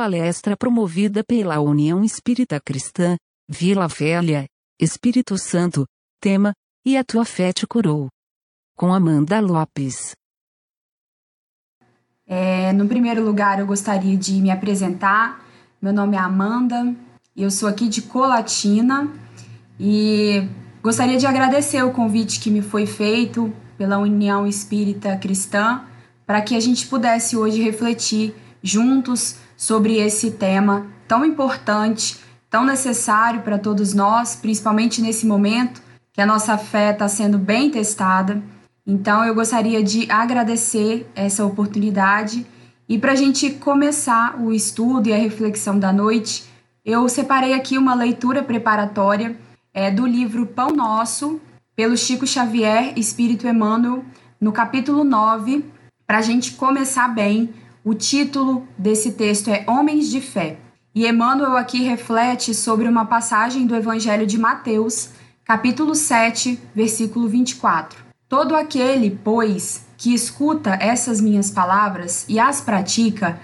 palestra promovida pela União Espírita Cristã, Vila Velha, Espírito Santo, tema, e a tua fé te curou. Com Amanda Lopes. É, no primeiro lugar, eu gostaria de me apresentar. Meu nome é Amanda, eu sou aqui de Colatina e gostaria de agradecer o convite que me foi feito pela União Espírita Cristã para que a gente pudesse hoje refletir juntos sobre esse tema tão importante, tão necessário para todos nós, principalmente nesse momento que a nossa fé está sendo bem testada. Então, eu gostaria de agradecer essa oportunidade e para a gente começar o estudo e a reflexão da noite, eu separei aqui uma leitura preparatória é, do livro Pão Nosso, pelo Chico Xavier, Espírito Emmanuel, no capítulo 9, para a gente começar bem o título desse texto é Homens de Fé. E Emmanuel aqui reflete sobre uma passagem do Evangelho de Mateus, capítulo 7, versículo 24. Todo aquele, pois, que escuta essas minhas palavras e as pratica,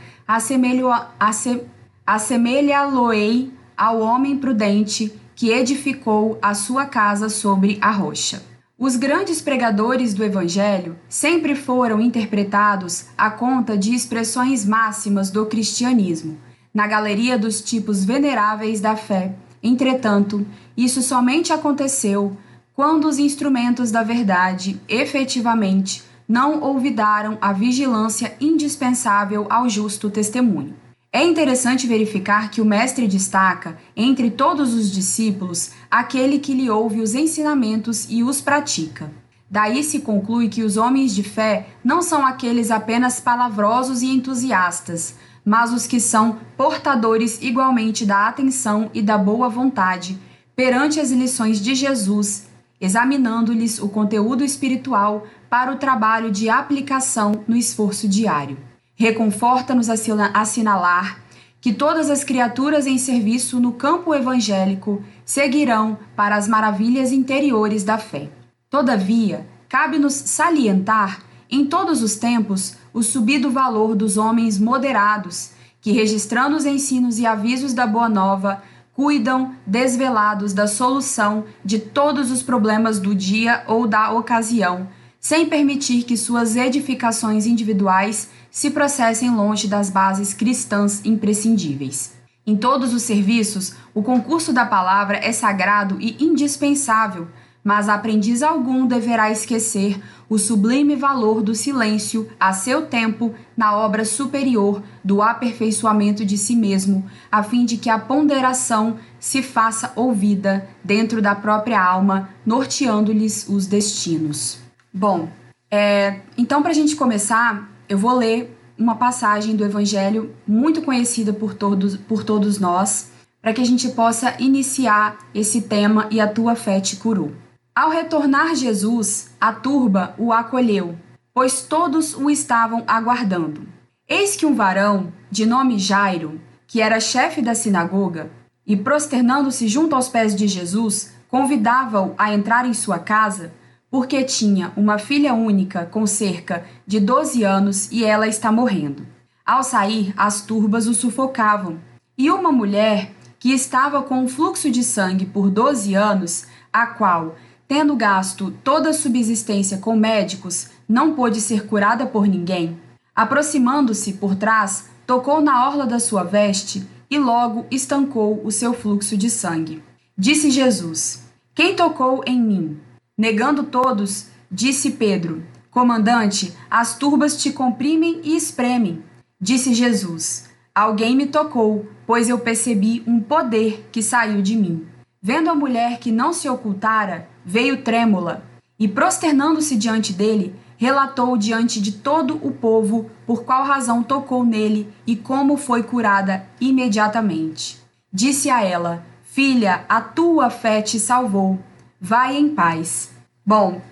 assemelha-lo-ei ao homem prudente que edificou a sua casa sobre a rocha. Os grandes pregadores do Evangelho sempre foram interpretados à conta de expressões máximas do cristianismo, na galeria dos tipos veneráveis da fé. Entretanto, isso somente aconteceu quando os instrumentos da verdade efetivamente não olvidaram a vigilância indispensável ao justo testemunho. É interessante verificar que o Mestre destaca, entre todos os discípulos, aquele que lhe ouve os ensinamentos e os pratica. Daí se conclui que os homens de fé não são aqueles apenas palavrosos e entusiastas, mas os que são portadores igualmente da atenção e da boa vontade perante as lições de Jesus, examinando-lhes o conteúdo espiritual para o trabalho de aplicação no esforço diário. Reconforta-nos assinalar que todas as criaturas em serviço no campo evangélico seguirão para as maravilhas interiores da fé. Todavia, cabe-nos salientar, em todos os tempos, o subido valor dos homens moderados, que, registrando os ensinos e avisos da Boa Nova, cuidam desvelados da solução de todos os problemas do dia ou da ocasião, sem permitir que suas edificações individuais se processem longe das bases cristãs imprescindíveis. Em todos os serviços, o concurso da palavra é sagrado e indispensável, mas aprendiz algum deverá esquecer o sublime valor do silêncio a seu tempo na obra superior do aperfeiçoamento de si mesmo, a fim de que a ponderação se faça ouvida dentro da própria alma, norteando-lhes os destinos. Bom, é, então para a gente começar, eu vou ler uma passagem do Evangelho muito conhecida por todos, por todos nós, para que a gente possa iniciar esse tema e a tua fé te curou. Ao retornar Jesus, a turba o acolheu, pois todos o estavam aguardando. Eis que um varão, de nome Jairo, que era chefe da sinagoga, e prosternando-se junto aos pés de Jesus, convidava-o a entrar em sua casa porque tinha uma filha única com cerca de 12 anos e ela está morrendo. Ao sair, as turbas o sufocavam, e uma mulher que estava com um fluxo de sangue por 12 anos, a qual, tendo gasto toda a subsistência com médicos, não pôde ser curada por ninguém, aproximando-se por trás, tocou na orla da sua veste e logo estancou o seu fluxo de sangue. Disse Jesus: Quem tocou em mim? Negando todos, disse Pedro: Comandante, as turbas te comprimem e espremem. Disse Jesus: Alguém me tocou, pois eu percebi um poder que saiu de mim. Vendo a mulher que não se ocultara, veio trêmula e, prosternando-se diante dele, relatou diante de todo o povo por qual razão tocou nele e como foi curada imediatamente. Disse a ela: Filha, a tua fé te salvou vai em paz. Bom,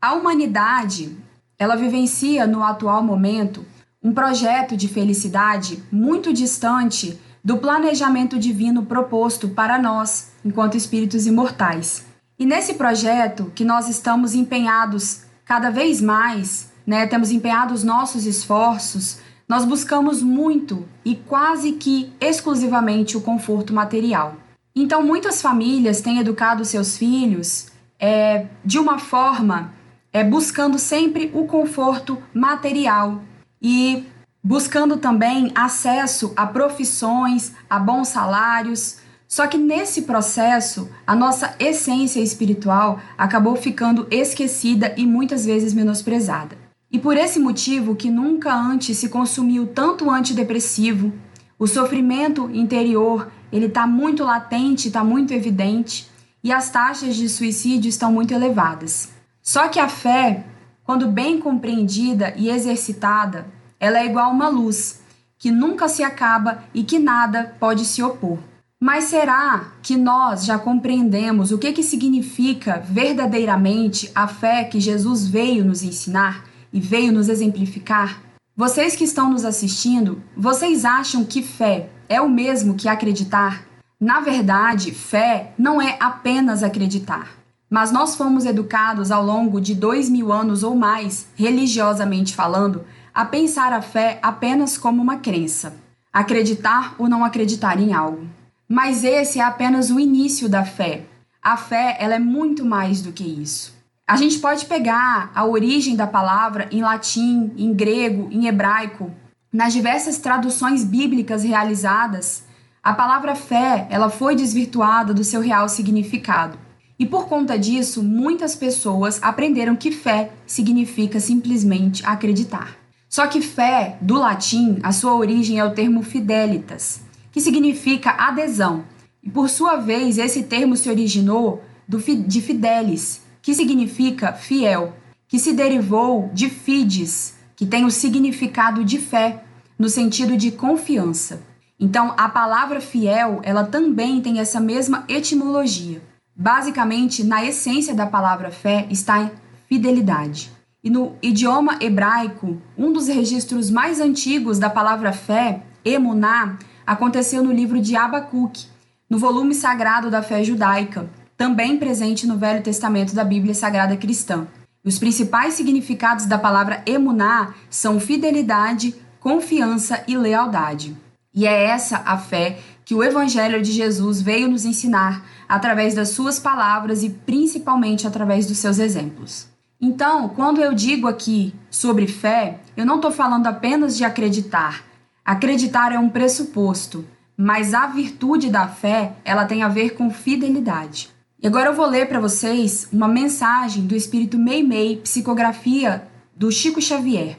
a humanidade, ela vivencia no atual momento um projeto de felicidade muito distante do planejamento divino proposto para nós, enquanto espíritos imortais. E nesse projeto que nós estamos empenhados cada vez mais, né, temos empenhado os nossos esforços, nós buscamos muito e quase que exclusivamente o conforto material. Então, muitas famílias têm educado seus filhos é, de uma forma é, buscando sempre o conforto material e buscando também acesso a profissões, a bons salários. Só que nesse processo, a nossa essência espiritual acabou ficando esquecida e muitas vezes menosprezada. E por esse motivo que nunca antes se consumiu tanto antidepressivo, o sofrimento interior ele está muito latente, está muito evidente e as taxas de suicídio estão muito elevadas. Só que a fé, quando bem compreendida e exercitada, ela é igual a uma luz que nunca se acaba e que nada pode se opor. Mas será que nós já compreendemos o que, que significa verdadeiramente a fé que Jesus veio nos ensinar e veio nos exemplificar? Vocês que estão nos assistindo, vocês acham que fé é o mesmo que acreditar? Na verdade, fé não é apenas acreditar. Mas nós fomos educados ao longo de dois mil anos ou mais, religiosamente falando, a pensar a fé apenas como uma crença, acreditar ou não acreditar em algo. Mas esse é apenas o início da fé. A fé ela é muito mais do que isso. A gente pode pegar a origem da palavra em latim, em grego, em hebraico, nas diversas traduções bíblicas realizadas, a palavra fé, ela foi desvirtuada do seu real significado. E por conta disso, muitas pessoas aprenderam que fé significa simplesmente acreditar. Só que fé, do latim, a sua origem é o termo fidelitas, que significa adesão. E por sua vez, esse termo se originou do, de fidelis, que significa fiel, que se derivou de fides, que tem o significado de fé, no sentido de confiança. Então, a palavra fiel, ela também tem essa mesma etimologia. Basicamente, na essência da palavra fé está fidelidade. E no idioma hebraico, um dos registros mais antigos da palavra fé, emuná, aconteceu no livro de Abacuque, no volume sagrado da fé judaica, também presente no Velho Testamento da Bíblia Sagrada Cristã. Os principais significados da palavra emuná são fidelidade, confiança e lealdade. E é essa a fé que o Evangelho de Jesus veio nos ensinar através das suas palavras e principalmente através dos seus exemplos. Então, quando eu digo aqui sobre fé, eu não estou falando apenas de acreditar. Acreditar é um pressuposto, mas a virtude da fé ela tem a ver com fidelidade. E agora eu vou ler para vocês uma mensagem do Espírito Meimei, psicografia do Chico Xavier,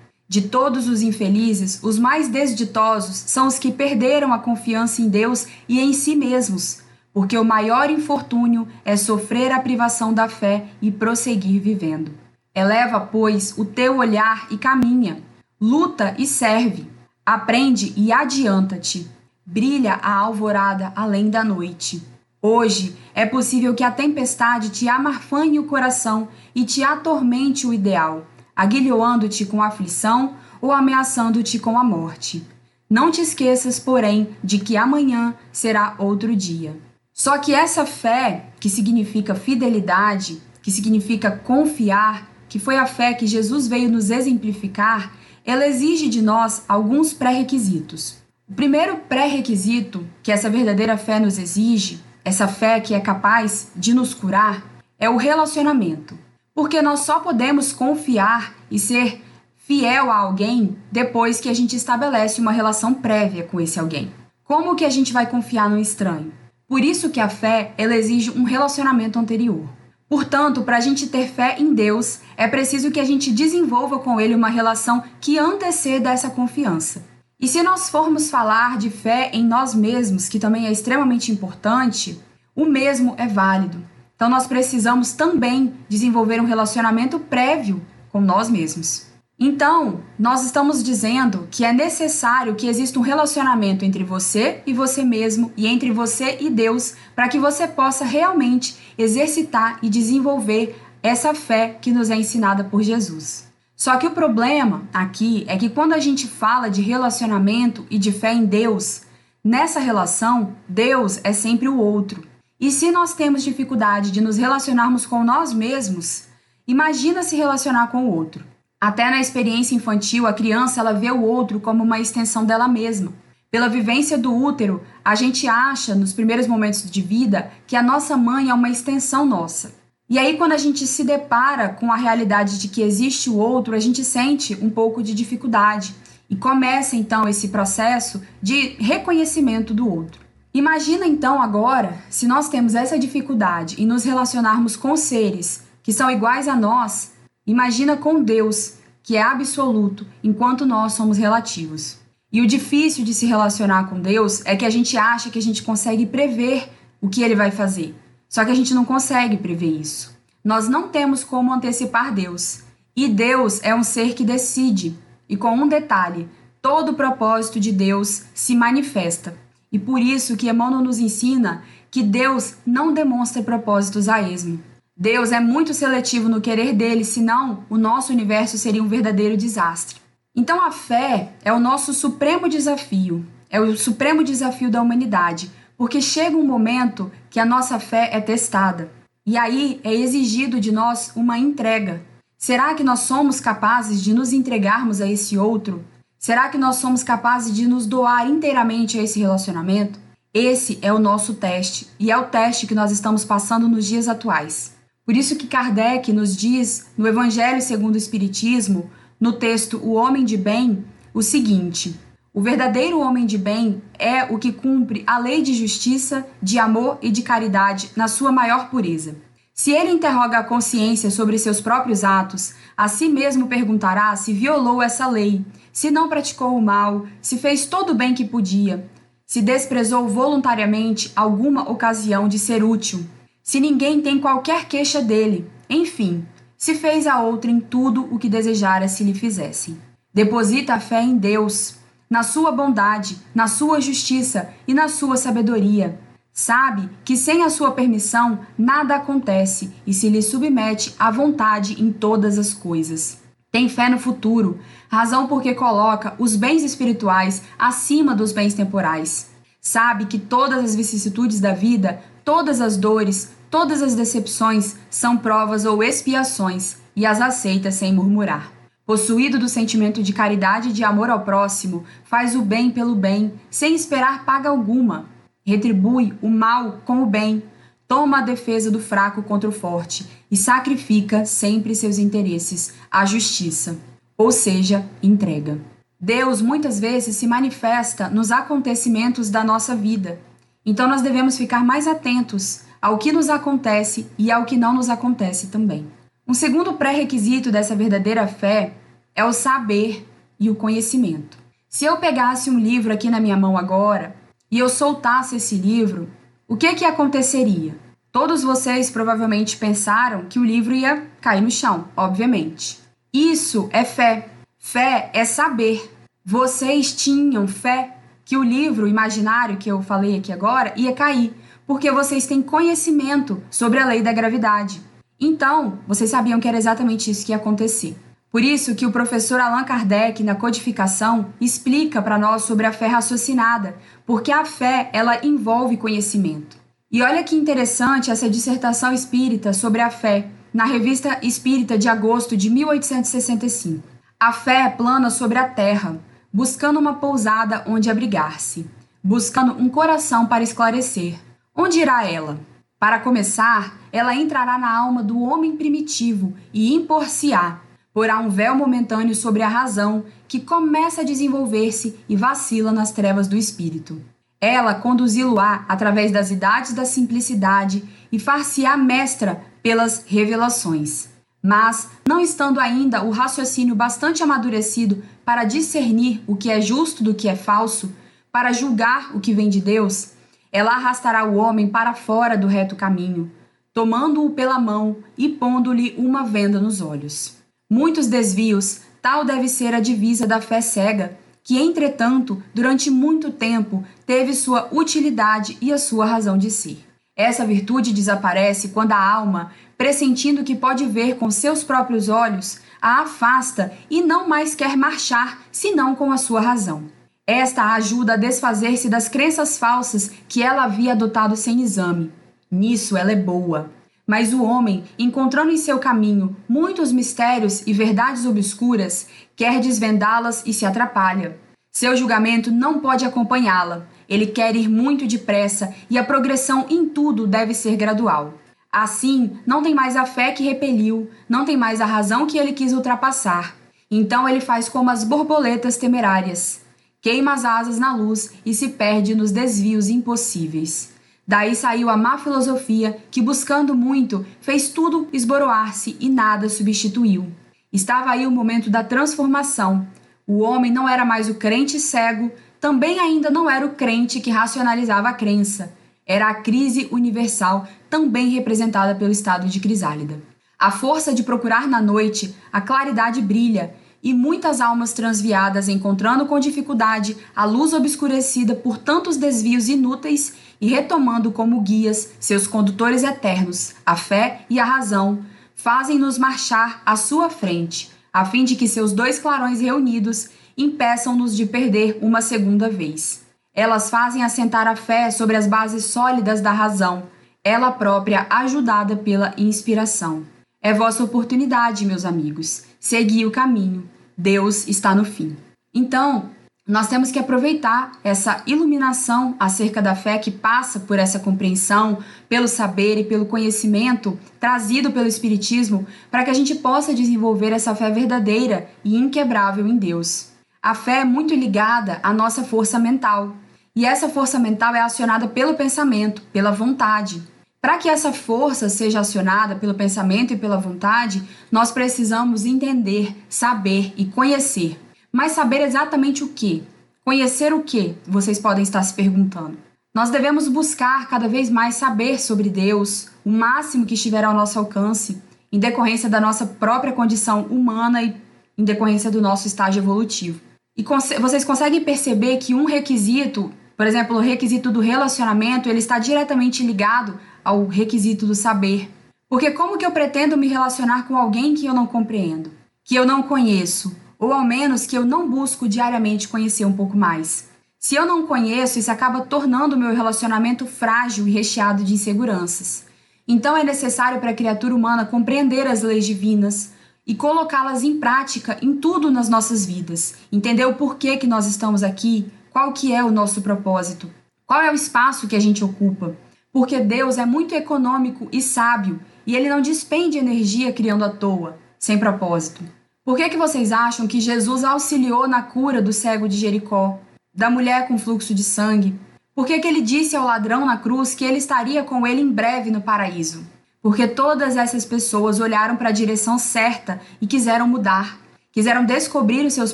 De todos os infelizes, os mais desditosos são os que perderam a confiança em Deus e em si mesmos, porque o maior infortúnio é sofrer a privação da fé e prosseguir vivendo. Eleva, pois, o teu olhar e caminha, luta e serve, aprende e adianta-te. Brilha a alvorada além da noite. Hoje é possível que a tempestade te amarfanhe o coração e te atormente o ideal, aguilhoando-te com aflição ou ameaçando-te com a morte. Não te esqueças, porém, de que amanhã será outro dia. Só que essa fé, que significa fidelidade, que significa confiar, que foi a fé que Jesus veio nos exemplificar, ela exige de nós alguns pré-requisitos. O primeiro pré-requisito que essa verdadeira fé nos exige essa fé que é capaz de nos curar, é o relacionamento. Porque nós só podemos confiar e ser fiel a alguém depois que a gente estabelece uma relação prévia com esse alguém. Como que a gente vai confiar no estranho? Por isso que a fé ela exige um relacionamento anterior. Portanto, para a gente ter fé em Deus, é preciso que a gente desenvolva com Ele uma relação que anteceda essa confiança. E se nós formos falar de fé em nós mesmos, que também é extremamente importante, o mesmo é válido. Então nós precisamos também desenvolver um relacionamento prévio com nós mesmos. Então, nós estamos dizendo que é necessário que exista um relacionamento entre você e você mesmo e entre você e Deus para que você possa realmente exercitar e desenvolver essa fé que nos é ensinada por Jesus. Só que o problema aqui é que quando a gente fala de relacionamento e de fé em Deus, nessa relação, Deus é sempre o outro. E se nós temos dificuldade de nos relacionarmos com nós mesmos, imagina se relacionar com o outro. Até na experiência infantil, a criança ela vê o outro como uma extensão dela mesma. Pela vivência do útero, a gente acha, nos primeiros momentos de vida, que a nossa mãe é uma extensão nossa. E aí, quando a gente se depara com a realidade de que existe o outro, a gente sente um pouco de dificuldade. E começa então esse processo de reconhecimento do outro. Imagina então agora se nós temos essa dificuldade em nos relacionarmos com seres que são iguais a nós, imagina com Deus, que é absoluto, enquanto nós somos relativos. E o difícil de se relacionar com Deus é que a gente acha que a gente consegue prever o que ele vai fazer. Só que a gente não consegue prever isso. Nós não temos como antecipar Deus. E Deus é um ser que decide. E com um detalhe, todo o propósito de Deus se manifesta. E por isso que Emmanuel nos ensina que Deus não demonstra propósitos a esmo. Deus é muito seletivo no querer dele, senão o nosso universo seria um verdadeiro desastre. Então a fé é o nosso supremo desafio, é o supremo desafio da humanidade, porque chega um momento que a nossa fé é testada. E aí é exigido de nós uma entrega. Será que nós somos capazes de nos entregarmos a esse outro? Será que nós somos capazes de nos doar inteiramente a esse relacionamento? Esse é o nosso teste, e é o teste que nós estamos passando nos dias atuais. Por isso que Kardec nos diz no Evangelho segundo o Espiritismo, no texto O Homem de Bem, o seguinte: o verdadeiro homem de bem é o que cumpre a lei de justiça, de amor e de caridade na sua maior pureza. Se ele interroga a consciência sobre seus próprios atos, a si mesmo perguntará se violou essa lei, se não praticou o mal, se fez todo o bem que podia, se desprezou voluntariamente alguma ocasião de ser útil, se ninguém tem qualquer queixa dele, enfim, se fez a outrem tudo o que desejara se lhe fizessem. Deposita a fé em Deus, na sua bondade, na sua justiça e na sua sabedoria. Sabe que sem a sua permissão nada acontece e se lhe submete à vontade em todas as coisas. Tem fé no futuro, razão porque coloca os bens espirituais acima dos bens temporais. Sabe que todas as vicissitudes da vida, todas as dores, todas as decepções são provas ou expiações e as aceita sem murmurar. Possuído do sentimento de caridade e de amor ao próximo, faz o bem pelo bem, sem esperar paga alguma. Retribui o mal com o bem, toma a defesa do fraco contra o forte e sacrifica sempre seus interesses à justiça, ou seja, entrega. Deus muitas vezes se manifesta nos acontecimentos da nossa vida. Então nós devemos ficar mais atentos ao que nos acontece e ao que não nos acontece também. Um segundo pré-requisito dessa verdadeira fé é o saber e o conhecimento. Se eu pegasse um livro aqui na minha mão agora e eu soltasse esse livro, o que que aconteceria? Todos vocês provavelmente pensaram que o livro ia cair no chão, obviamente. Isso é fé. Fé é saber. Vocês tinham fé que o livro imaginário que eu falei aqui agora ia cair, porque vocês têm conhecimento sobre a lei da gravidade. Então, vocês sabiam que era exatamente isso que ia acontecer. Por isso que o professor Allan Kardec, na codificação, explica para nós sobre a fé raciocinada, porque a fé, ela envolve conhecimento. E olha que interessante essa dissertação espírita sobre a fé, na Revista Espírita de agosto de 1865. A fé plana sobre a terra, buscando uma pousada onde abrigar-se, buscando um coração para esclarecer. Onde irá ela? Para começar, ela entrará na alma do homem primitivo e impor-se-á, porá um véu momentâneo sobre a razão que começa a desenvolver-se e vacila nas trevas do espírito. Ela conduzi-lo-á através das idades da simplicidade e far-se-á mestra pelas revelações. Mas, não estando ainda o raciocínio bastante amadurecido para discernir o que é justo do que é falso, para julgar o que vem de Deus, ela arrastará o homem para fora do reto caminho, tomando-o pela mão e pondo-lhe uma venda nos olhos. Muitos desvios Tal deve ser a divisa da fé cega, que, entretanto, durante muito tempo teve sua utilidade e a sua razão de ser. Essa virtude desaparece quando a alma, pressentindo que pode ver com seus próprios olhos, a afasta e não mais quer marchar senão com a sua razão. Esta a ajuda a desfazer-se das crenças falsas que ela havia adotado sem exame. Nisso ela é boa. Mas o homem, encontrando em seu caminho muitos mistérios e verdades obscuras, quer desvendá-las e se atrapalha. Seu julgamento não pode acompanhá-la. Ele quer ir muito depressa e a progressão em tudo deve ser gradual. Assim, não tem mais a fé que repeliu, não tem mais a razão que ele quis ultrapassar. Então ele faz como as borboletas temerárias. Queima as asas na luz e se perde nos desvios impossíveis. Daí saiu a má filosofia que, buscando muito, fez tudo esboroar-se e nada substituiu. Estava aí o momento da transformação. O homem não era mais o crente cego, também ainda não era o crente que racionalizava a crença. Era a crise universal, também representada pelo estado de crisálida. A força de procurar na noite, a claridade brilha, e muitas almas transviadas encontrando com dificuldade a luz obscurecida por tantos desvios inúteis e retomando como guias seus condutores eternos, a fé e a razão, fazem-nos marchar à sua frente, a fim de que seus dois clarões reunidos impeçam-nos de perder uma segunda vez. Elas fazem assentar a fé sobre as bases sólidas da razão, ela própria ajudada pela inspiração. É vossa oportunidade, meus amigos. Segui o caminho. Deus está no fim. Então, nós temos que aproveitar essa iluminação acerca da fé que passa por essa compreensão, pelo saber e pelo conhecimento trazido pelo Espiritismo, para que a gente possa desenvolver essa fé verdadeira e inquebrável em Deus. A fé é muito ligada à nossa força mental. E essa força mental é acionada pelo pensamento, pela vontade. Para que essa força seja acionada pelo pensamento e pela vontade, nós precisamos entender, saber e conhecer. Mas saber exatamente o que? Conhecer o que? Vocês podem estar se perguntando. Nós devemos buscar cada vez mais saber sobre Deus, o máximo que estiver ao nosso alcance, em decorrência da nossa própria condição humana e em decorrência do nosso estágio evolutivo. E vocês conseguem perceber que um requisito, por exemplo, o requisito do relacionamento, ele está diretamente ligado ao requisito do saber. Porque como que eu pretendo me relacionar com alguém que eu não compreendo, que eu não conheço, ou ao menos que eu não busco diariamente conhecer um pouco mais? Se eu não conheço, isso acaba tornando o meu relacionamento frágil e recheado de inseguranças. Então é necessário para a criatura humana compreender as leis divinas, e colocá-las em prática em tudo nas nossas vidas. Entender o porquê que nós estamos aqui, qual que é o nosso propósito, qual é o espaço que a gente ocupa. Porque Deus é muito econômico e sábio e ele não despende energia criando à toa, sem propósito. Por que, que vocês acham que Jesus auxiliou na cura do cego de Jericó, da mulher com fluxo de sangue? Por que, que ele disse ao ladrão na cruz que ele estaria com ele em breve no paraíso? porque todas essas pessoas olharam para a direção certa e quiseram mudar, quiseram descobrir os seus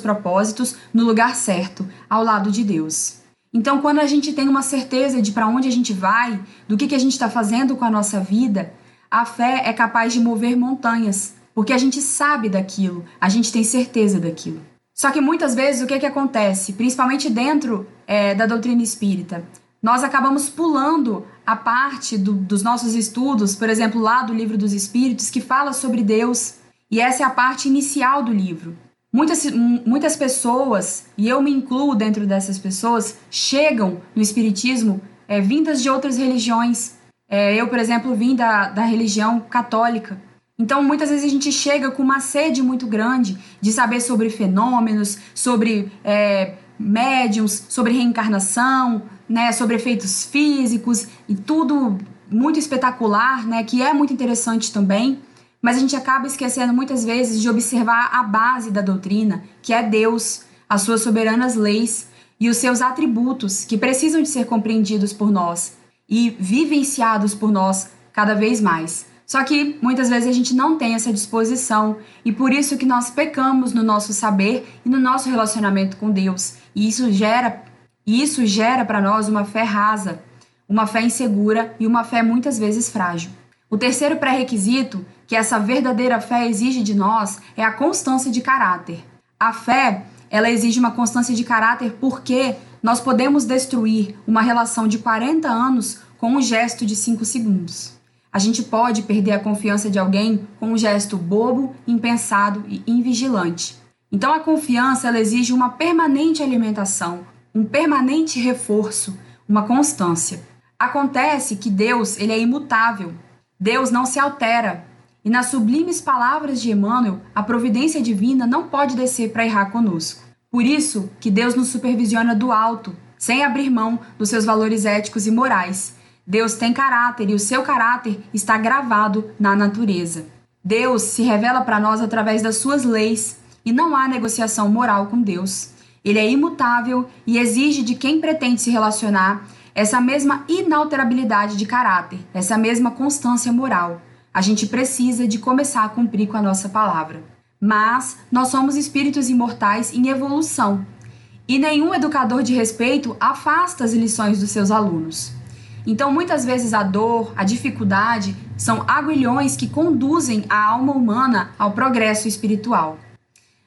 propósitos no lugar certo, ao lado de Deus. Então, quando a gente tem uma certeza de para onde a gente vai, do que, que a gente está fazendo com a nossa vida, a fé é capaz de mover montanhas, porque a gente sabe daquilo, a gente tem certeza daquilo. Só que muitas vezes o que, que acontece, principalmente dentro é, da doutrina espírita? nós acabamos pulando a parte do, dos nossos estudos, por exemplo, lá do Livro dos Espíritos, que fala sobre Deus, e essa é a parte inicial do livro. Muitas, muitas pessoas, e eu me incluo dentro dessas pessoas, chegam no Espiritismo é, vindas de outras religiões. É, eu, por exemplo, vim da, da religião católica. Então, muitas vezes a gente chega com uma sede muito grande de saber sobre fenômenos, sobre é, médiums, sobre reencarnação, né, sobre efeitos físicos e tudo muito espetacular, né, que é muito interessante também, mas a gente acaba esquecendo muitas vezes de observar a base da doutrina, que é Deus, as suas soberanas leis e os seus atributos que precisam de ser compreendidos por nós e vivenciados por nós cada vez mais. Só que muitas vezes a gente não tem essa disposição e por isso que nós pecamos no nosso saber e no nosso relacionamento com Deus. E isso gera isso gera para nós uma fé rasa, uma fé insegura e uma fé muitas vezes frágil. O terceiro pré-requisito que essa verdadeira fé exige de nós é a constância de caráter. A fé, ela exige uma constância de caráter porque nós podemos destruir uma relação de 40 anos com um gesto de 5 segundos. A gente pode perder a confiança de alguém com um gesto bobo, impensado e invigilante. Então a confiança ela exige uma permanente alimentação, um permanente reforço, uma constância. Acontece que Deus, ele é imutável. Deus não se altera. E nas sublimes palavras de Emmanuel, a providência divina não pode descer para errar conosco. Por isso que Deus nos supervisiona do alto, sem abrir mão dos seus valores éticos e morais. Deus tem caráter e o seu caráter está gravado na natureza. Deus se revela para nós através das suas leis e não há negociação moral com Deus. Ele é imutável e exige de quem pretende se relacionar essa mesma inalterabilidade de caráter, essa mesma constância moral. A gente precisa de começar a cumprir com a nossa palavra. Mas nós somos espíritos imortais em evolução. E nenhum educador de respeito afasta as lições dos seus alunos. Então, muitas vezes a dor, a dificuldade são aguilhões que conduzem a alma humana ao progresso espiritual.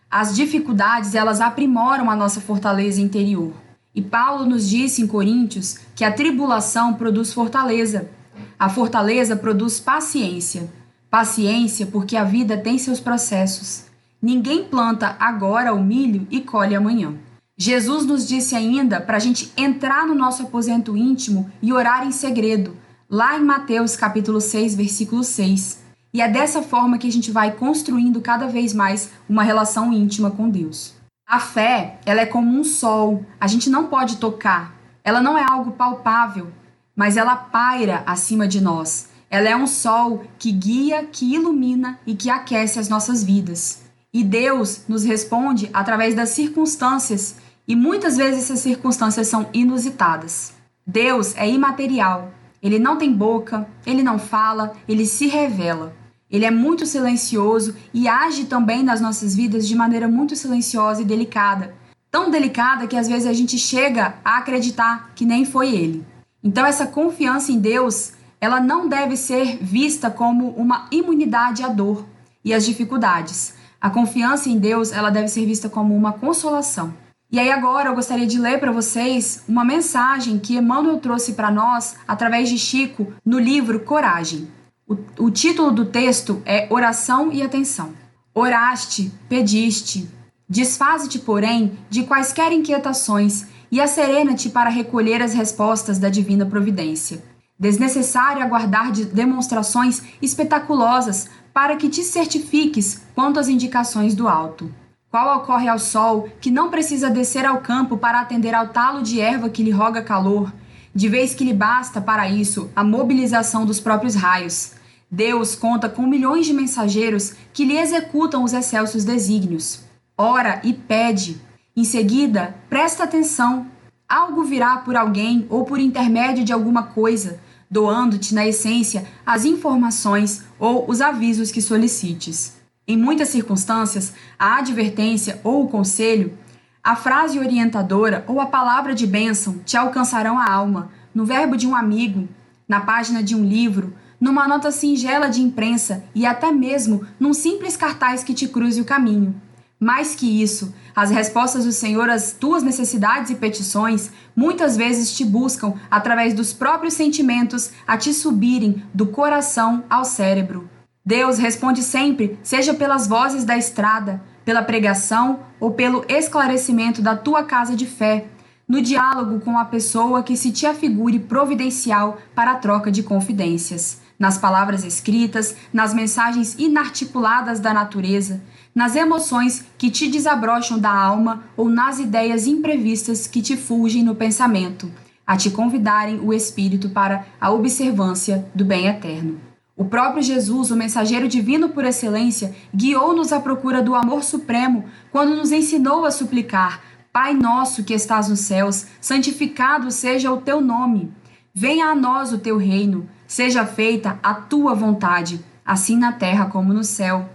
As dificuldades, elas aprimoram a nossa fortaleza interior. E Paulo nos disse em Coríntios que a tribulação produz fortaleza. A fortaleza produz paciência. Paciência, porque a vida tem seus processos. Ninguém planta agora o milho e colhe amanhã. Jesus nos disse ainda para a gente entrar no nosso aposento íntimo e orar em segredo, lá em Mateus capítulo 6, versículo 6. E é dessa forma que a gente vai construindo cada vez mais uma relação íntima com Deus. A fé, ela é como um sol, a gente não pode tocar. Ela não é algo palpável, mas ela paira acima de nós. Ela é um sol que guia, que ilumina e que aquece as nossas vidas. E Deus nos responde através das circunstâncias, e muitas vezes essas circunstâncias são inusitadas. Deus é imaterial. Ele não tem boca, ele não fala, ele se revela. Ele é muito silencioso e age também nas nossas vidas de maneira muito silenciosa e delicada. Tão delicada que às vezes a gente chega a acreditar que nem foi ele. Então essa confiança em Deus ela não deve ser vista como uma imunidade à dor e às dificuldades. A confiança em Deus, ela deve ser vista como uma consolação. E aí agora eu gostaria de ler para vocês uma mensagem que Emmanuel trouxe para nós através de Chico no livro Coragem. O, o título do texto é Oração e Atenção. Oraste, pediste, desfaze-te, porém, de quaisquer inquietações e acerena-te para recolher as respostas da divina providência. Desnecessário aguardar de demonstrações espetaculosas para que te certifiques quanto às indicações do alto. Qual ocorre ao sol que não precisa descer ao campo para atender ao talo de erva que lhe roga calor, de vez que lhe basta para isso a mobilização dos próprios raios. Deus conta com milhões de mensageiros que lhe executam os excelsos desígnios. Ora e pede. Em seguida, presta atenção. Algo virá por alguém ou por intermédio de alguma coisa doando-te, na essência, as informações ou os avisos que solicites. Em muitas circunstâncias, a advertência ou o conselho, a frase orientadora ou a palavra de bênção te alcançarão a alma, no verbo de um amigo, na página de um livro, numa nota singela de imprensa e até mesmo num simples cartaz que te cruze o caminho. Mais que isso, as respostas do Senhor às tuas necessidades e petições muitas vezes te buscam através dos próprios sentimentos a te subirem do coração ao cérebro. Deus responde sempre, seja pelas vozes da estrada, pela pregação ou pelo esclarecimento da tua casa de fé, no diálogo com a pessoa que se te afigure providencial para a troca de confidências, nas palavras escritas, nas mensagens inarticuladas da natureza, nas emoções que te desabrocham da alma ou nas ideias imprevistas que te fulgem no pensamento, a te convidarem o espírito para a observância do bem eterno. O próprio Jesus, o mensageiro divino por excelência, guiou-nos à procura do amor supremo quando nos ensinou a suplicar: Pai nosso que estás nos céus, santificado seja o teu nome. Venha a nós o teu reino, seja feita a tua vontade, assim na terra como no céu.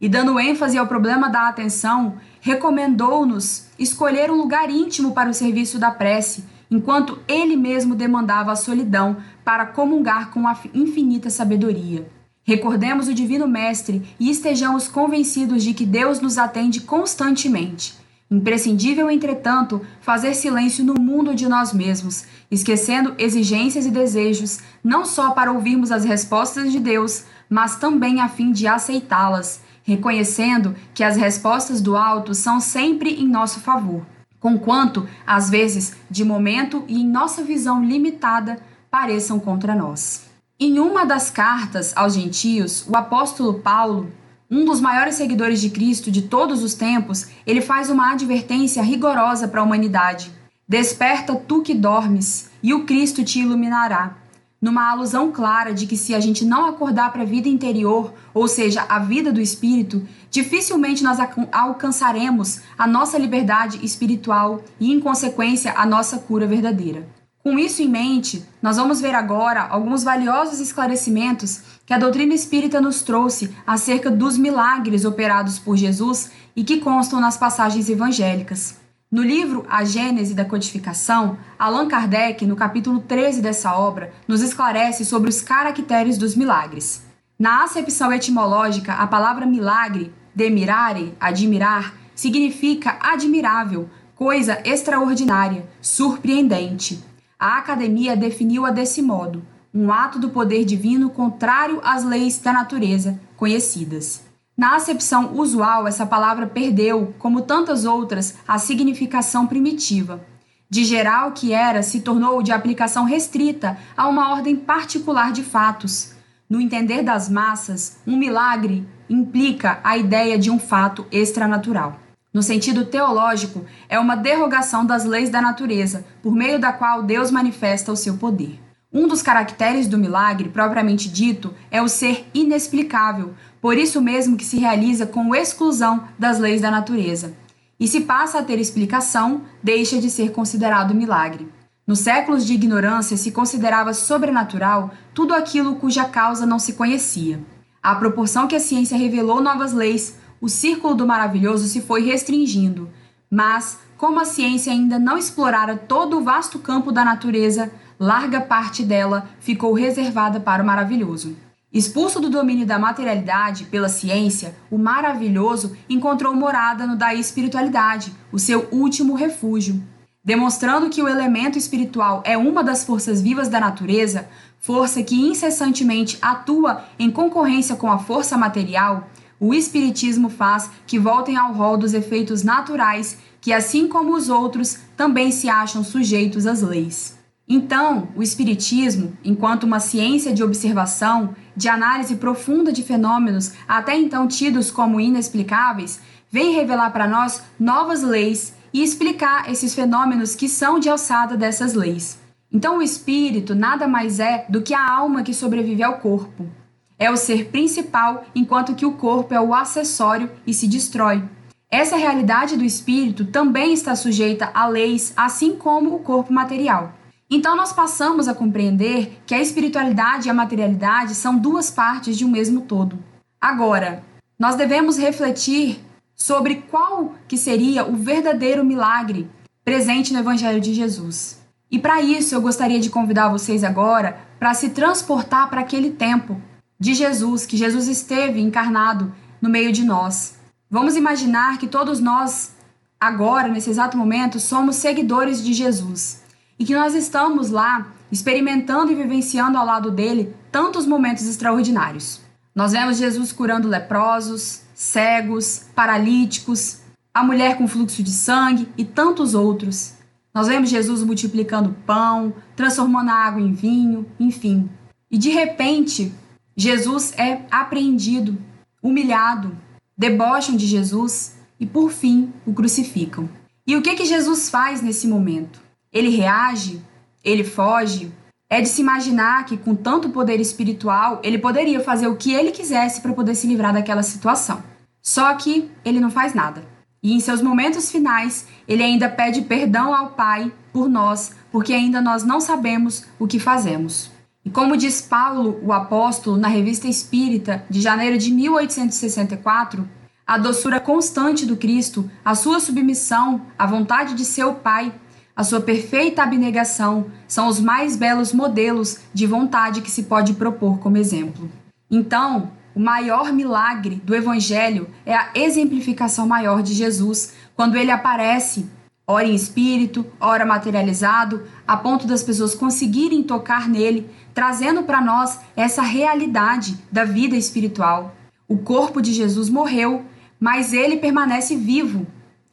E dando ênfase ao problema da atenção, recomendou-nos escolher um lugar íntimo para o serviço da prece, enquanto ele mesmo demandava a solidão para comungar com a infinita sabedoria. Recordemos o Divino Mestre e estejamos convencidos de que Deus nos atende constantemente. Imprescindível, entretanto, fazer silêncio no mundo de nós mesmos, esquecendo exigências e desejos, não só para ouvirmos as respostas de Deus, mas também a fim de aceitá-las, reconhecendo que as respostas do alto são sempre em nosso favor, conquanto, às vezes, de momento e em nossa visão limitada, pareçam contra nós. Em uma das cartas aos gentios, o apóstolo Paulo, um dos maiores seguidores de Cristo de todos os tempos, ele faz uma advertência rigorosa para a humanidade. Desperta tu que dormes, e o Cristo te iluminará. Numa alusão clara de que se a gente não acordar para a vida interior, ou seja, a vida do espírito, dificilmente nós alcançaremos a nossa liberdade espiritual e, em consequência, a nossa cura verdadeira. Com isso em mente, nós vamos ver agora alguns valiosos esclarecimentos que a doutrina espírita nos trouxe acerca dos milagres operados por Jesus e que constam nas passagens evangélicas. No livro A Gênese da Codificação, Allan Kardec, no capítulo 13 dessa obra, nos esclarece sobre os caracteres dos milagres. Na acepção etimológica, a palavra milagre, demirare, admirar, significa admirável, coisa extraordinária, surpreendente. A academia definiu-a desse modo: um ato do poder divino contrário às leis da natureza conhecidas. Na acepção usual, essa palavra perdeu, como tantas outras, a significação primitiva. De geral que era, se tornou de aplicação restrita a uma ordem particular de fatos. No entender das massas, um milagre implica a ideia de um fato extranatural. No sentido teológico, é uma derrogação das leis da natureza, por meio da qual Deus manifesta o seu poder. Um dos caracteres do milagre, propriamente dito, é o ser inexplicável, por isso mesmo que se realiza com exclusão das leis da natureza. E se passa a ter explicação, deixa de ser considerado milagre. Nos séculos de ignorância se considerava sobrenatural tudo aquilo cuja causa não se conhecia. À proporção que a ciência revelou novas leis, o círculo do maravilhoso se foi restringindo, mas, como a ciência ainda não explorara todo o vasto campo da natureza, larga parte dela ficou reservada para o maravilhoso. Expulso do domínio da materialidade pela ciência, o maravilhoso encontrou morada no da espiritualidade, o seu último refúgio. Demonstrando que o elemento espiritual é uma das forças vivas da natureza, força que incessantemente atua em concorrência com a força material, o Espiritismo faz que voltem ao rol dos efeitos naturais, que, assim como os outros, também se acham sujeitos às leis. Então, o Espiritismo, enquanto uma ciência de observação, de análise profunda de fenômenos até então tidos como inexplicáveis, vem revelar para nós novas leis e explicar esses fenômenos que são de alçada dessas leis. Então, o espírito nada mais é do que a alma que sobrevive ao corpo é o ser principal, enquanto que o corpo é o acessório e se destrói. Essa realidade do espírito também está sujeita a leis, assim como o corpo material. Então, nós passamos a compreender que a espiritualidade e a materialidade são duas partes de um mesmo todo. Agora, nós devemos refletir sobre qual que seria o verdadeiro milagre presente no Evangelho de Jesus. E para isso, eu gostaria de convidar vocês agora para se transportar para aquele tempo de Jesus, que Jesus esteve encarnado no meio de nós. Vamos imaginar que todos nós, agora, nesse exato momento, somos seguidores de Jesus e que nós estamos lá experimentando e vivenciando ao lado dele tantos momentos extraordinários. Nós vemos Jesus curando leprosos, cegos, paralíticos, a mulher com fluxo de sangue e tantos outros. Nós vemos Jesus multiplicando pão, transformando a água em vinho, enfim. E de repente, Jesus é apreendido, humilhado, debocham de Jesus e, por fim, o crucificam. E o que, que Jesus faz nesse momento? Ele reage? Ele foge? É de se imaginar que, com tanto poder espiritual, ele poderia fazer o que ele quisesse para poder se livrar daquela situação. Só que ele não faz nada. E em seus momentos finais, ele ainda pede perdão ao Pai por nós, porque ainda nós não sabemos o que fazemos. E como diz Paulo, o apóstolo, na Revista Espírita, de janeiro de 1864, a doçura constante do Cristo, a sua submissão à vontade de seu Pai, a sua perfeita abnegação são os mais belos modelos de vontade que se pode propor como exemplo. Então, o maior milagre do Evangelho é a exemplificação maior de Jesus, quando ele aparece, ora em espírito, ora materializado, a ponto das pessoas conseguirem tocar nele, trazendo para nós essa realidade da vida espiritual. O corpo de Jesus morreu, mas ele permanece vivo,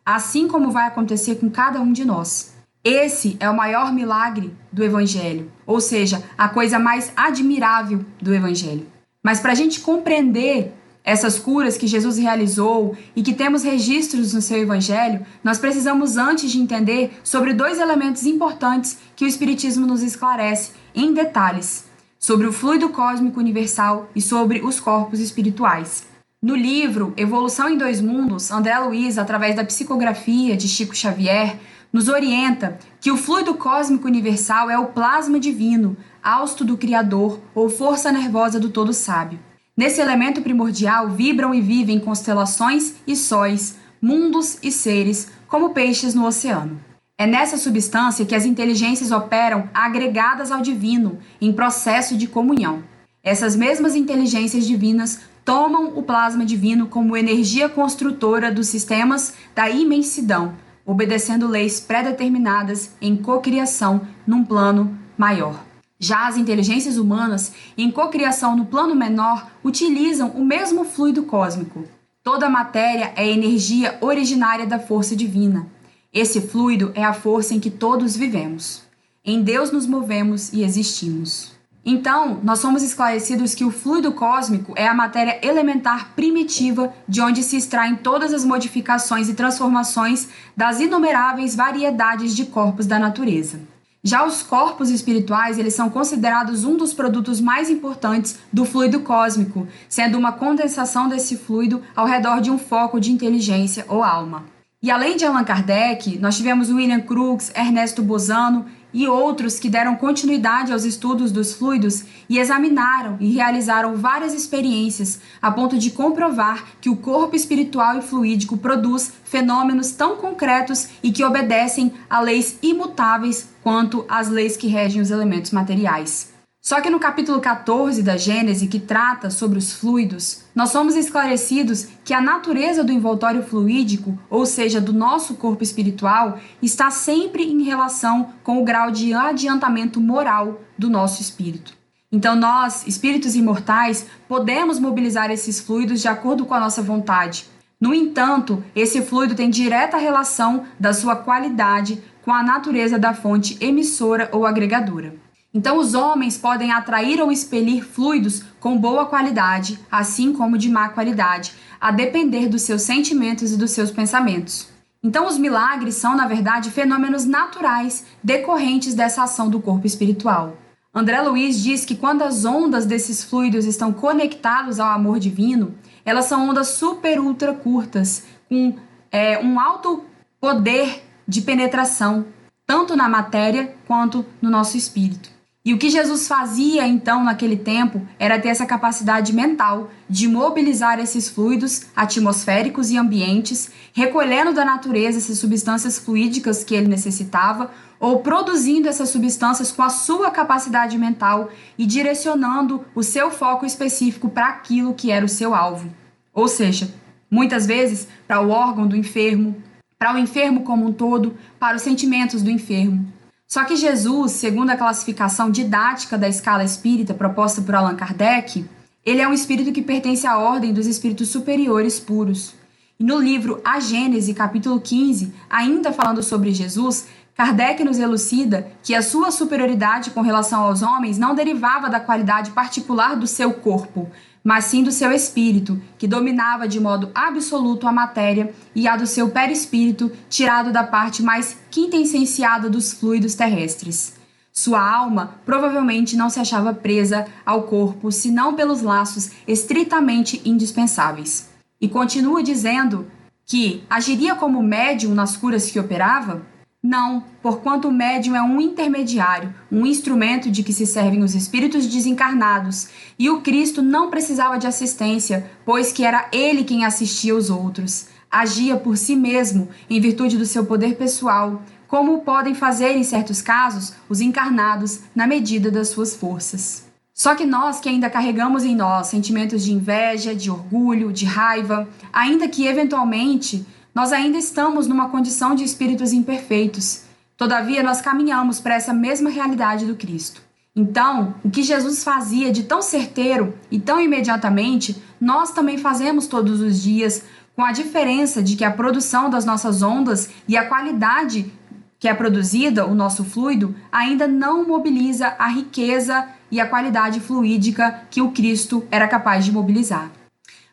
assim como vai acontecer com cada um de nós. Esse é o maior milagre do Evangelho, ou seja, a coisa mais admirável do Evangelho. Mas para a gente compreender essas curas que Jesus realizou e que temos registros no seu Evangelho, nós precisamos antes de entender sobre dois elementos importantes que o Espiritismo nos esclarece em detalhes: sobre o fluido cósmico universal e sobre os corpos espirituais. No livro Evolução em Dois Mundos, André Luiz, através da psicografia de Chico Xavier, nos orienta que o fluido cósmico universal é o plasma divino, hausto do Criador ou força nervosa do Todo Sábio. Nesse elemento primordial vibram e vivem constelações e sóis, mundos e seres, como peixes no oceano. É nessa substância que as inteligências operam agregadas ao divino, em processo de comunhão. Essas mesmas inteligências divinas tomam o plasma divino como energia construtora dos sistemas da imensidão, obedecendo leis pré-determinadas em cocriação num plano maior. Já as inteligências humanas, em cocriação no plano menor, utilizam o mesmo fluido cósmico. Toda matéria é energia originária da força divina. Esse fluido é a força em que todos vivemos. Em Deus nos movemos e existimos. Então, nós somos esclarecidos que o fluido cósmico é a matéria elementar primitiva de onde se extraem todas as modificações e transformações das inumeráveis variedades de corpos da natureza. Já os corpos espirituais, eles são considerados um dos produtos mais importantes do fluido cósmico, sendo uma condensação desse fluido ao redor de um foco de inteligência ou alma. E além de Allan Kardec, nós tivemos William Crookes, Ernesto Bozano e outros que deram continuidade aos estudos dos fluidos e examinaram e realizaram várias experiências a ponto de comprovar que o corpo espiritual e fluídico produz fenômenos tão concretos e que obedecem a leis imutáveis quanto às leis que regem os elementos materiais. Só que no capítulo 14 da Gênese, que trata sobre os fluidos, nós somos esclarecidos que a natureza do envoltório fluídico, ou seja, do nosso corpo espiritual, está sempre em relação com o grau de adiantamento moral do nosso espírito. Então, nós, espíritos imortais, podemos mobilizar esses fluidos de acordo com a nossa vontade. No entanto, esse fluido tem direta relação da sua qualidade com a natureza da fonte emissora ou agregadora. Então, os homens podem atrair ou expelir fluidos com boa qualidade, assim como de má qualidade, a depender dos seus sentimentos e dos seus pensamentos. Então, os milagres são, na verdade, fenômenos naturais decorrentes dessa ação do corpo espiritual. André Luiz diz que quando as ondas desses fluidos estão conectados ao amor divino, elas são ondas super ultra curtas, com é, um alto poder de penetração, tanto na matéria quanto no nosso espírito. E o que Jesus fazia então naquele tempo era ter essa capacidade mental de mobilizar esses fluidos atmosféricos e ambientes, recolhendo da natureza essas substâncias fluídicas que ele necessitava, ou produzindo essas substâncias com a sua capacidade mental e direcionando o seu foco específico para aquilo que era o seu alvo. Ou seja, muitas vezes para o órgão do enfermo, para o enfermo como um todo, para os sentimentos do enfermo. Só que Jesus, segundo a classificação didática da escala espírita proposta por Allan Kardec, ele é um espírito que pertence à ordem dos espíritos superiores puros. E no livro A Gênese, capítulo 15, ainda falando sobre Jesus, Kardec nos elucida que a sua superioridade com relação aos homens não derivava da qualidade particular do seu corpo, mas sim do seu espírito, que dominava de modo absoluto a matéria, e a do seu perispírito, tirado da parte mais quintessenciada dos fluidos terrestres. Sua alma provavelmente não se achava presa ao corpo senão pelos laços estritamente indispensáveis. E continua dizendo que agiria como médium nas curas que operava? Não, porquanto o médium é um intermediário, um instrumento de que se servem os espíritos desencarnados, e o Cristo não precisava de assistência, pois que era ele quem assistia os outros. Agia por si mesmo, em virtude do seu poder pessoal, como podem fazer em certos casos os encarnados, na medida das suas forças. Só que nós que ainda carregamos em nós sentimentos de inveja, de orgulho, de raiva, ainda que eventualmente nós ainda estamos numa condição de espíritos imperfeitos, todavia nós caminhamos para essa mesma realidade do Cristo. Então, o que Jesus fazia de tão certeiro e tão imediatamente, nós também fazemos todos os dias, com a diferença de que a produção das nossas ondas e a qualidade que é produzida, o nosso fluido, ainda não mobiliza a riqueza e a qualidade fluídica que o Cristo era capaz de mobilizar.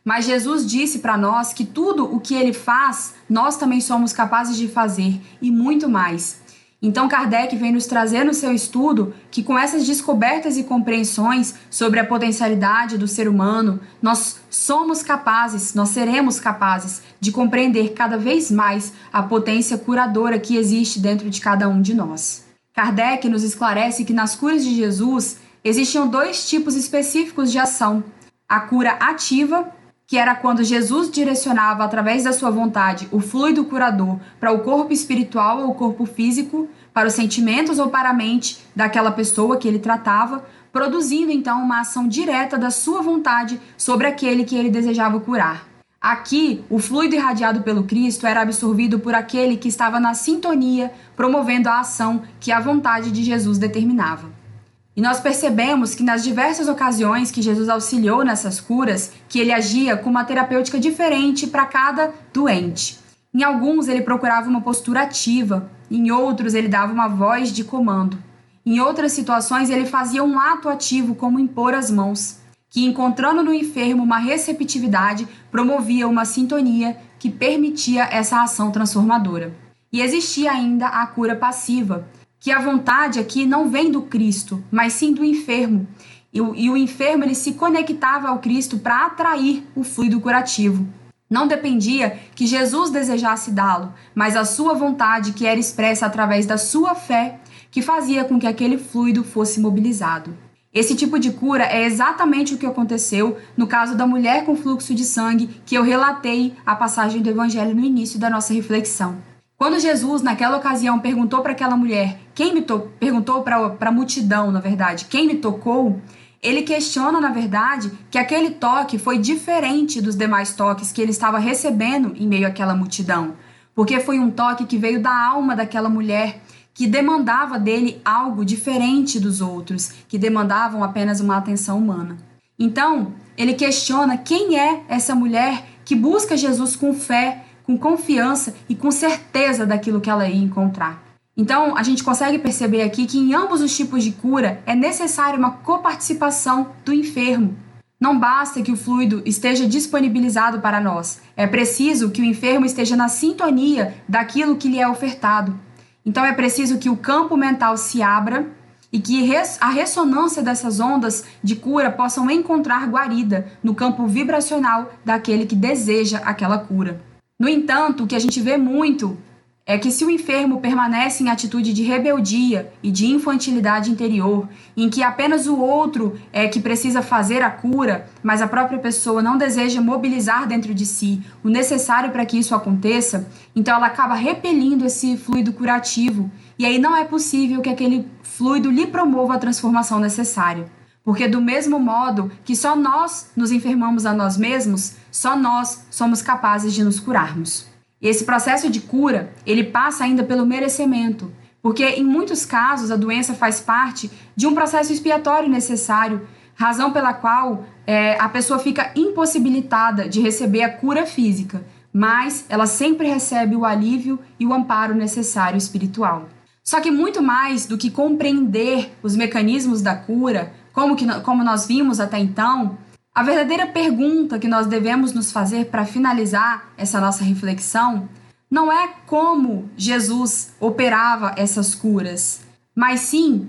Mas Jesus disse para nós que tudo o que ele faz, nós também somos capazes de fazer e muito mais. Então Kardec vem nos trazer no seu estudo que com essas descobertas e compreensões sobre a potencialidade do ser humano, nós somos capazes, nós seremos capazes de compreender cada vez mais a potência curadora que existe dentro de cada um de nós. Kardec nos esclarece que nas curas de Jesus existiam dois tipos específicos de ação: a cura ativa que era quando Jesus direcionava através da sua vontade o fluido curador para o corpo espiritual ou o corpo físico, para os sentimentos ou para a mente daquela pessoa que ele tratava, produzindo então uma ação direta da sua vontade sobre aquele que ele desejava curar. Aqui, o fluido irradiado pelo Cristo era absorvido por aquele que estava na sintonia, promovendo a ação que a vontade de Jesus determinava. E nós percebemos que nas diversas ocasiões que Jesus auxiliou nessas curas, que ele agia com uma terapêutica diferente para cada doente. Em alguns ele procurava uma postura ativa, em outros ele dava uma voz de comando. Em outras situações ele fazia um ato ativo como impor as mãos, que encontrando no enfermo uma receptividade, promovia uma sintonia que permitia essa ação transformadora. E existia ainda a cura passiva, que a vontade aqui não vem do Cristo, mas sim do enfermo. E o, e o enfermo ele se conectava ao Cristo para atrair o fluido curativo. Não dependia que Jesus desejasse dá-lo, mas a sua vontade, que era expressa através da sua fé, que fazia com que aquele fluido fosse mobilizado. Esse tipo de cura é exatamente o que aconteceu no caso da mulher com fluxo de sangue que eu relatei a passagem do Evangelho no início da nossa reflexão. Quando Jesus, naquela ocasião, perguntou para aquela mulher, quem me to perguntou para a multidão, na verdade, quem me tocou, ele questiona, na verdade, que aquele toque foi diferente dos demais toques que ele estava recebendo em meio àquela multidão, porque foi um toque que veio da alma daquela mulher, que demandava dele algo diferente dos outros, que demandavam apenas uma atenção humana. Então, ele questiona quem é essa mulher que busca Jesus com fé, com confiança e com certeza daquilo que ela ia encontrar. Então, a gente consegue perceber aqui que em ambos os tipos de cura é necessária uma coparticipação do enfermo. Não basta que o fluido esteja disponibilizado para nós, é preciso que o enfermo esteja na sintonia daquilo que lhe é ofertado. Então, é preciso que o campo mental se abra e que a ressonância dessas ondas de cura possam encontrar guarida no campo vibracional daquele que deseja aquela cura. No entanto, o que a gente vê muito é que se o enfermo permanece em atitude de rebeldia e de infantilidade interior, em que apenas o outro é que precisa fazer a cura, mas a própria pessoa não deseja mobilizar dentro de si o necessário para que isso aconteça, então ela acaba repelindo esse fluido curativo, e aí não é possível que aquele fluido lhe promova a transformação necessária. Porque, do mesmo modo que só nós nos enfermamos a nós mesmos, só nós somos capazes de nos curarmos. E esse processo de cura, ele passa ainda pelo merecimento, porque em muitos casos a doença faz parte de um processo expiatório necessário, razão pela qual é, a pessoa fica impossibilitada de receber a cura física, mas ela sempre recebe o alívio e o amparo necessário espiritual. Só que muito mais do que compreender os mecanismos da cura, como, que, como nós vimos até então, a verdadeira pergunta que nós devemos nos fazer para finalizar essa nossa reflexão não é como Jesus operava essas curas, mas sim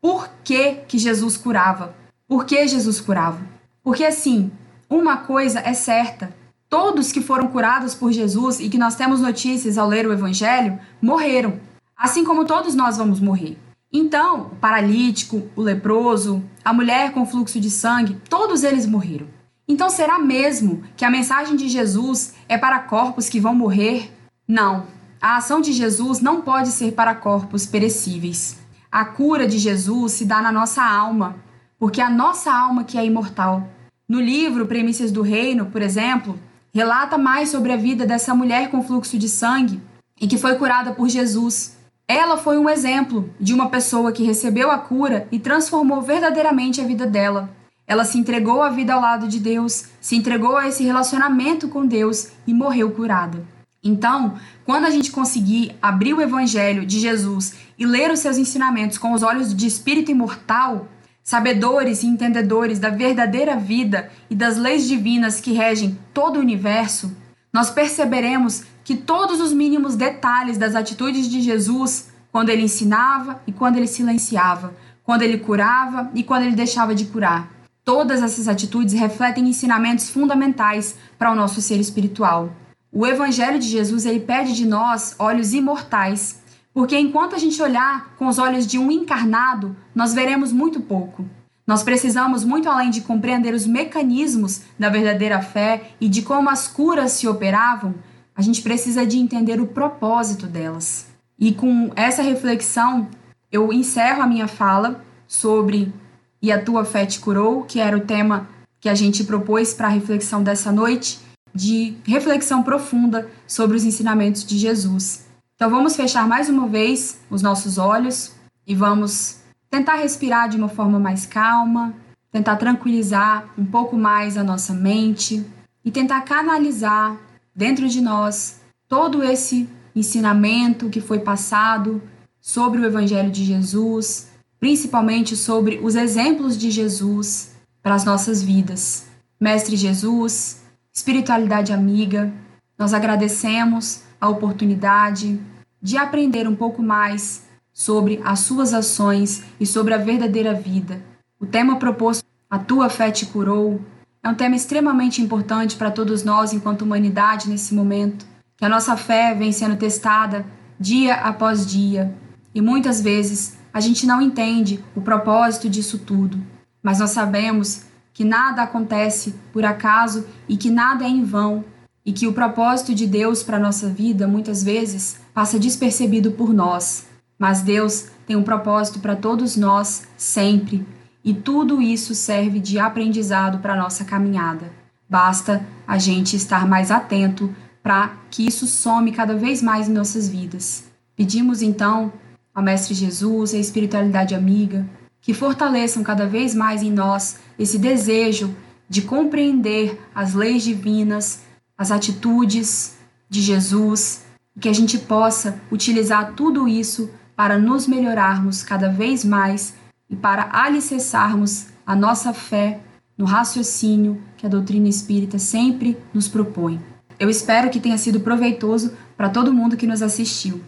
por que, que Jesus curava. Por que Jesus curava? Porque assim, uma coisa é certa: todos que foram curados por Jesus e que nós temos notícias ao ler o Evangelho morreram, assim como todos nós vamos morrer. Então, o paralítico, o leproso, a mulher com fluxo de sangue, todos eles morreram. Então, será mesmo que a mensagem de Jesus é para corpos que vão morrer? Não. A ação de Jesus não pode ser para corpos perecíveis. A cura de Jesus se dá na nossa alma, porque a nossa alma que é imortal. No livro Premissas do Reino, por exemplo, relata mais sobre a vida dessa mulher com fluxo de sangue e que foi curada por Jesus. Ela foi um exemplo de uma pessoa que recebeu a cura e transformou verdadeiramente a vida dela. Ela se entregou à vida ao lado de Deus, se entregou a esse relacionamento com Deus e morreu curada. Então, quando a gente conseguir abrir o Evangelho de Jesus e ler os seus ensinamentos com os olhos de espírito imortal, sabedores e entendedores da verdadeira vida e das leis divinas que regem todo o universo, nós perceberemos que todos os mínimos detalhes das atitudes de Jesus, quando ele ensinava e quando ele silenciava, quando ele curava e quando ele deixava de curar, todas essas atitudes refletem ensinamentos fundamentais para o nosso ser espiritual. O evangelho de Jesus ele pede de nós olhos imortais, porque enquanto a gente olhar com os olhos de um encarnado, nós veremos muito pouco. Nós precisamos muito além de compreender os mecanismos da verdadeira fé e de como as curas se operavam, a gente precisa de entender o propósito delas. E com essa reflexão, eu encerro a minha fala sobre E a tua fé te curou, que era o tema que a gente propôs para a reflexão dessa noite de reflexão profunda sobre os ensinamentos de Jesus. Então vamos fechar mais uma vez os nossos olhos e vamos tentar respirar de uma forma mais calma, tentar tranquilizar um pouco mais a nossa mente e tentar canalizar dentro de nós todo esse ensinamento que foi passado sobre o Evangelho de Jesus, principalmente sobre os exemplos de Jesus para as nossas vidas. Mestre Jesus, espiritualidade amiga, nós agradecemos a oportunidade de aprender um pouco mais sobre as suas ações e sobre a verdadeira vida. O tema proposto, A Tua Fé Te Curou, é um tema extremamente importante para todos nós enquanto humanidade nesse momento, que a nossa fé vem sendo testada dia após dia. E muitas vezes a gente não entende o propósito disso tudo, mas nós sabemos que nada acontece por acaso e que nada é em vão, e que o propósito de Deus para nossa vida muitas vezes passa despercebido por nós. Mas Deus tem um propósito para todos nós sempre, e tudo isso serve de aprendizado para a nossa caminhada. Basta a gente estar mais atento para que isso some cada vez mais em nossas vidas. Pedimos então ao Mestre Jesus, a espiritualidade amiga, que fortaleçam cada vez mais em nós esse desejo de compreender as leis divinas, as atitudes de Jesus, e que a gente possa utilizar tudo isso para nos melhorarmos cada vez mais e para alicerçarmos a nossa fé no raciocínio que a doutrina espírita sempre nos propõe. Eu espero que tenha sido proveitoso para todo mundo que nos assistiu.